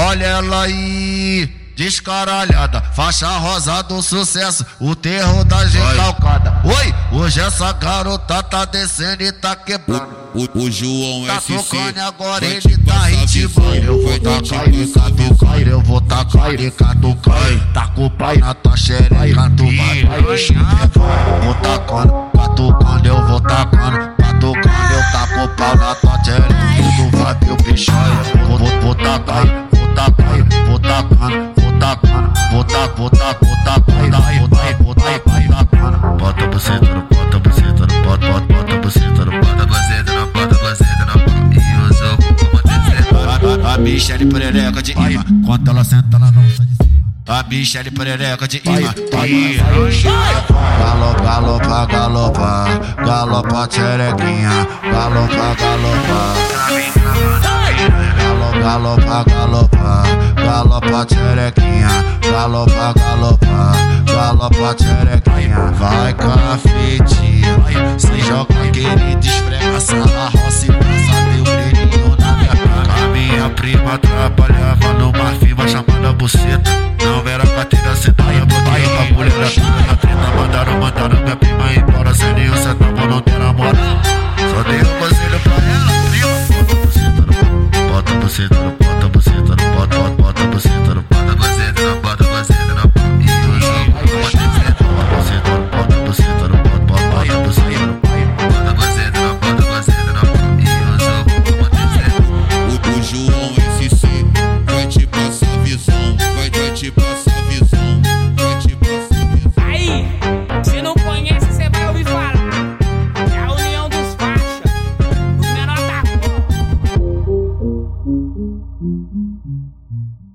Olha ela aí, descaralhada, faixa rosa do sucesso, o terror da gente calcada. Oi, hoje essa garota tá descendo e tá quebrando. O, o, o João Tá SC tocando agora vai ele tá ritmando. Eu vou vai tá do visão. cair, eu vou tá carica do cair. Tá com o pai na tua xereca, tu vai vai encher Vou tacando, catucando, eu vou tacando, vou tacar, vou tacar, vou tacar. Bota a buceta no bota a buceta no bota, bota, bota a buceta no bota a buceta no bota a buceta no bota e usa como descer. A Michelle perereca de imã, quando ela senta ela não sai de cima. A Michelle perereca de imã, Galopa, galopa, galopa, galopa xerequinha, galopa, galopa. Galopa, galopa, galopa, galopa xerequinha, galopa, galopa, galopa xerequinha. Vai cafetinha, se joga querido, esfrega essa roça e passa teu brilhinho na minha cara. A minha prima trabalhava numa firma chamada Buceta. Não era carteira assinada, Mm-hmm.